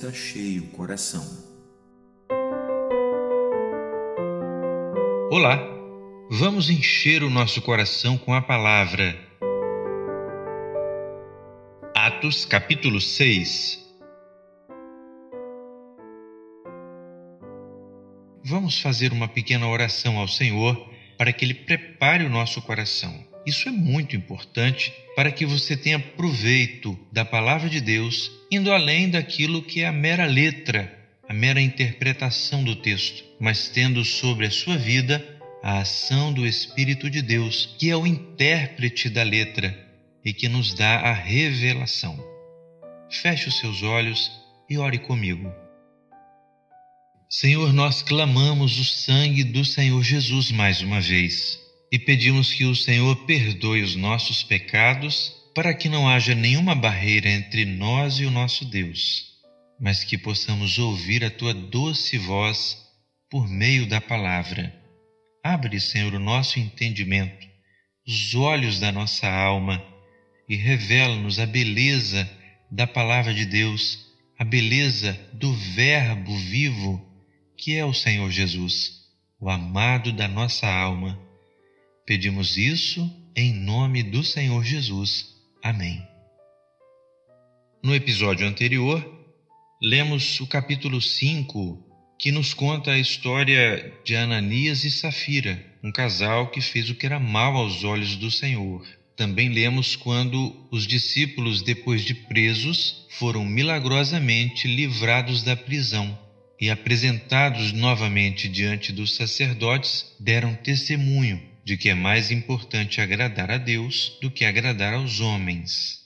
está cheio o coração. Olá, vamos encher o nosso coração com a palavra. Atos capítulo 6 Vamos fazer uma pequena oração ao Senhor para que Ele prepare o nosso coração. Isso é muito importante para que você tenha proveito da palavra de Deus, indo além daquilo que é a mera letra, a mera interpretação do texto, mas tendo sobre a sua vida a ação do Espírito de Deus, que é o intérprete da letra e que nos dá a revelação. Feche os seus olhos e ore comigo. Senhor, nós clamamos o sangue do Senhor Jesus mais uma vez e pedimos que o Senhor perdoe os nossos pecados para que não haja nenhuma barreira entre nós e o nosso Deus, mas que possamos ouvir a tua doce voz por meio da palavra. Abre, Senhor, o nosso entendimento, os olhos da nossa alma e revela-nos a beleza da palavra de Deus, a beleza do Verbo vivo que é o Senhor Jesus, o amado da nossa alma. Pedimos isso em nome do Senhor Jesus. Amém. No episódio anterior, lemos o capítulo 5, que nos conta a história de Ananias e Safira, um casal que fez o que era mal aos olhos do Senhor. Também lemos quando os discípulos, depois de presos, foram milagrosamente livrados da prisão e apresentados novamente diante dos sacerdotes, deram testemunho de que é mais importante agradar a Deus do que agradar aos homens.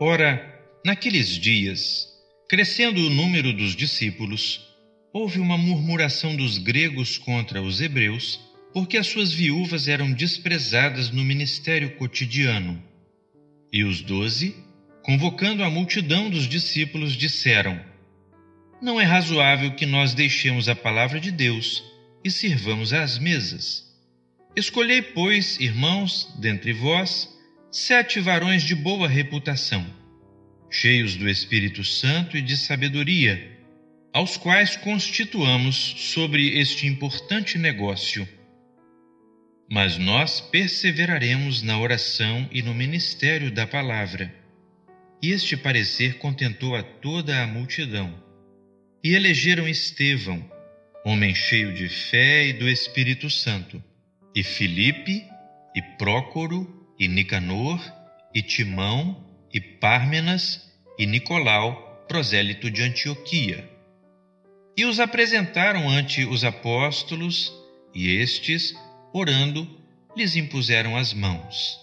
Ora, naqueles dias, crescendo o número dos discípulos, houve uma murmuração dos gregos contra os hebreus, porque as suas viúvas eram desprezadas no ministério cotidiano. E os doze convocando a multidão dos discípulos, disseram: Não é razoável que nós deixemos a palavra de Deus e sirvamos às mesas. Escolhei, pois, irmãos, dentre vós, sete varões de boa reputação, cheios do Espírito Santo e de sabedoria, aos quais constituamos sobre este importante negócio. Mas nós perseveraremos na oração e no ministério da palavra. E este parecer contentou a toda a multidão. E elegeram Estevão, homem cheio de fé e do Espírito Santo, e Filipe, e Prócoro, e Nicanor, e Timão, e Pármenas, e Nicolau, prosélito de Antioquia. E os apresentaram ante os apóstolos, e estes, orando, lhes impuseram as mãos.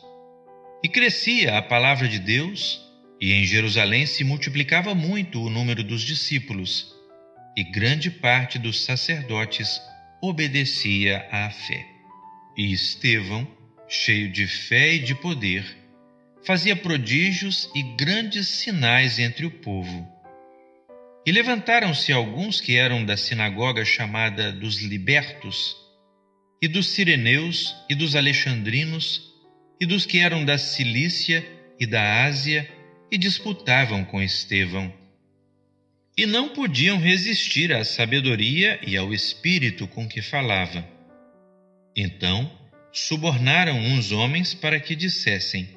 E crescia a palavra de Deus, e em Jerusalém se multiplicava muito o número dos discípulos, e grande parte dos sacerdotes obedecia à fé. E Estevão, cheio de fé e de poder, fazia prodígios e grandes sinais entre o povo. E levantaram-se alguns que eram da sinagoga chamada dos Libertos, e dos Sireneus, e dos Alexandrinos, e dos que eram da Cilícia e da Ásia, e disputavam com Estevão. E não podiam resistir à sabedoria e ao espírito com que falava. Então subornaram uns homens para que dissessem: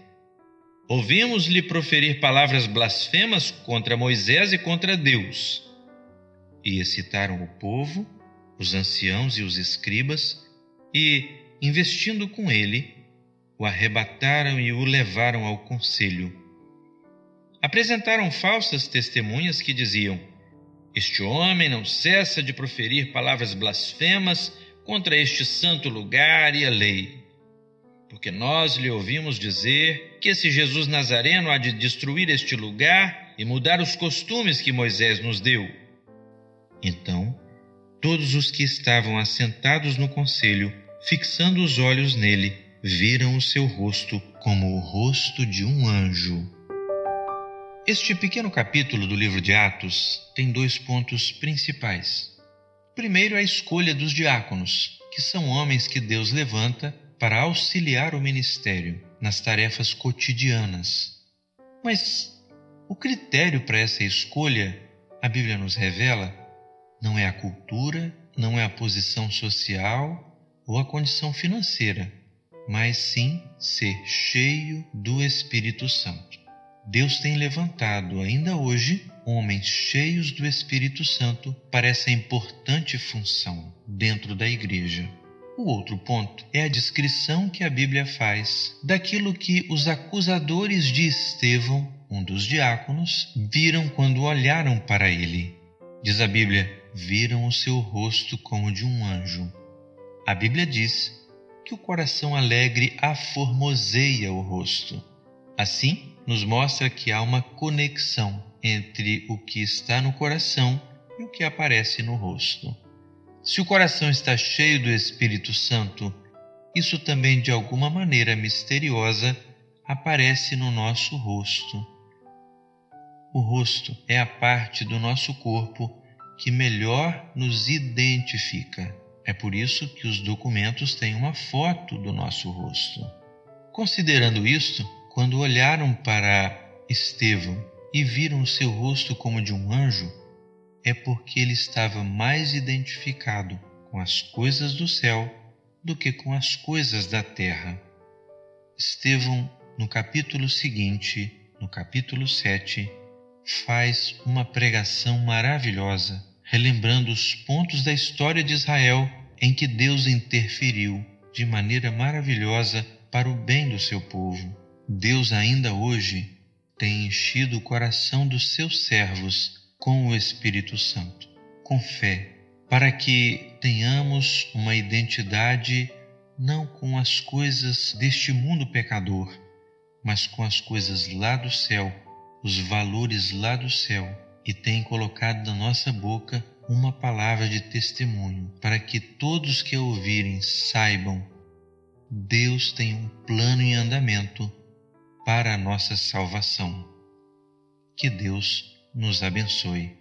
Ouvimos-lhe proferir palavras blasfemas contra Moisés e contra Deus. E excitaram o povo, os anciãos e os escribas, e, investindo com ele, o arrebataram e o levaram ao conselho apresentaram falsas testemunhas que diziam: Este homem não cessa de proferir palavras blasfemas contra este santo lugar e a lei. Porque nós lhe ouvimos dizer que esse Jesus Nazareno há de destruir este lugar e mudar os costumes que Moisés nos deu. Então, todos os que estavam assentados no conselho, fixando os olhos nele, viram o seu rosto como o rosto de um anjo. Este pequeno capítulo do livro de Atos tem dois pontos principais. Primeiro, a escolha dos diáconos, que são homens que Deus levanta para auxiliar o ministério nas tarefas cotidianas. Mas O critério para essa escolha, a Bíblia nos revela, não é a cultura, não é a posição social ou a condição financeira, mas sim ser cheio do Espírito Santo. Deus tem levantado ainda hoje homens cheios do Espírito Santo para essa importante função dentro da igreja. O outro ponto é a descrição que a Bíblia faz daquilo que os acusadores de Estevão, um dos diáconos, viram quando olharam para ele. Diz a Bíblia: viram o seu rosto como de um anjo. A Bíblia diz que o coração alegre aformoseia o rosto. Assim, nos mostra que há uma conexão entre o que está no coração e o que aparece no rosto. Se o coração está cheio do Espírito Santo, isso também de alguma maneira misteriosa aparece no nosso rosto. O rosto é a parte do nosso corpo que melhor nos identifica. É por isso que os documentos têm uma foto do nosso rosto. Considerando isto, quando olharam para Estevão e viram o seu rosto como de um anjo, é porque ele estava mais identificado com as coisas do céu do que com as coisas da terra. Estevão, no capítulo seguinte, no capítulo 7, faz uma pregação maravilhosa, relembrando os pontos da história de Israel em que Deus interferiu de maneira maravilhosa para o bem do seu povo. Deus ainda hoje tem enchido o coração dos seus servos com o Espírito Santo, com fé, para que tenhamos uma identidade não com as coisas deste mundo pecador, mas com as coisas lá do céu, os valores lá do céu, e tem colocado na nossa boca uma palavra de testemunho, para que todos que a ouvirem saibam Deus tem um plano em andamento para a nossa salvação. Que Deus nos abençoe.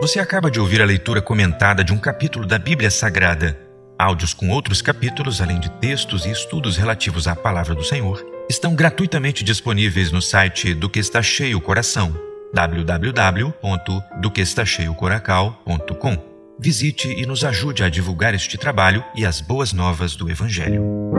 Você acaba de ouvir a leitura comentada de um capítulo da Bíblia Sagrada. Áudios com outros capítulos, além de textos e estudos relativos à palavra do Senhor, estão gratuitamente disponíveis no site do que está cheio coração www.doquestacheiocoracal.com. Visite e nos ajude a divulgar este trabalho e as boas novas do Evangelho.